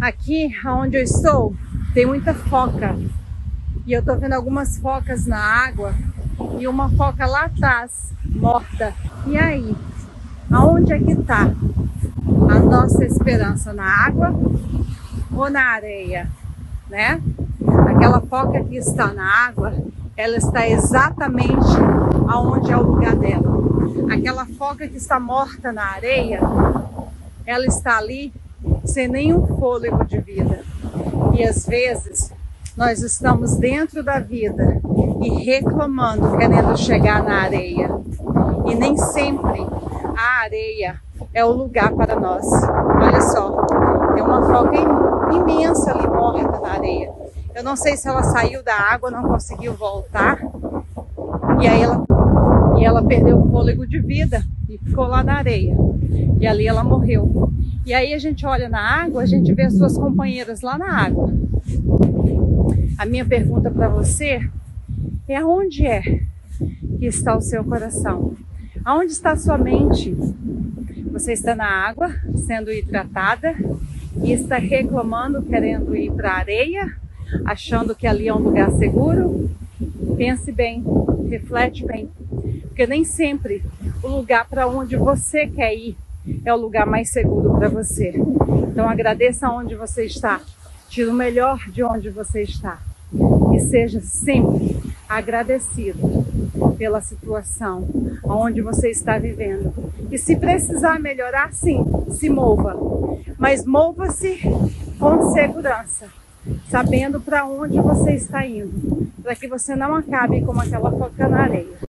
Aqui onde eu estou tem muita foca e eu tô vendo algumas focas na água e uma foca lá atrás morta. E aí, aonde é que tá a nossa esperança na água ou na areia, né? Aquela foca que está na água, ela está exatamente aonde é o lugar dela. Aquela foca que está morta na areia, ela está ali sem nenhum fôlego de vida. E às vezes nós estamos dentro da vida e reclamando, querendo chegar na areia. E nem sempre a areia é o lugar para nós. Olha só, tem uma foca imensa ali morta na areia. Eu não sei se ela saiu da água, não conseguiu voltar. E aí ela, e ela perdeu o fôlego de vida e ficou lá na areia. E ali ela morreu. E aí a gente olha na água, a gente vê as suas companheiras lá na água. A minha pergunta para você é aonde é que está o seu coração? Aonde está a sua mente? Você está na água, sendo hidratada e está reclamando, querendo ir para a areia, achando que ali é um lugar seguro? Pense bem, reflete bem, porque nem sempre o lugar para onde você quer ir é o lugar mais seguro para você. Então agradeça onde você está, tire o melhor de onde você está e seja sempre agradecido pela situação onde você está vivendo. E se precisar melhorar, sim, se mova. Mas mova-se com segurança, sabendo para onde você está indo, para que você não acabe como aquela foca na areia.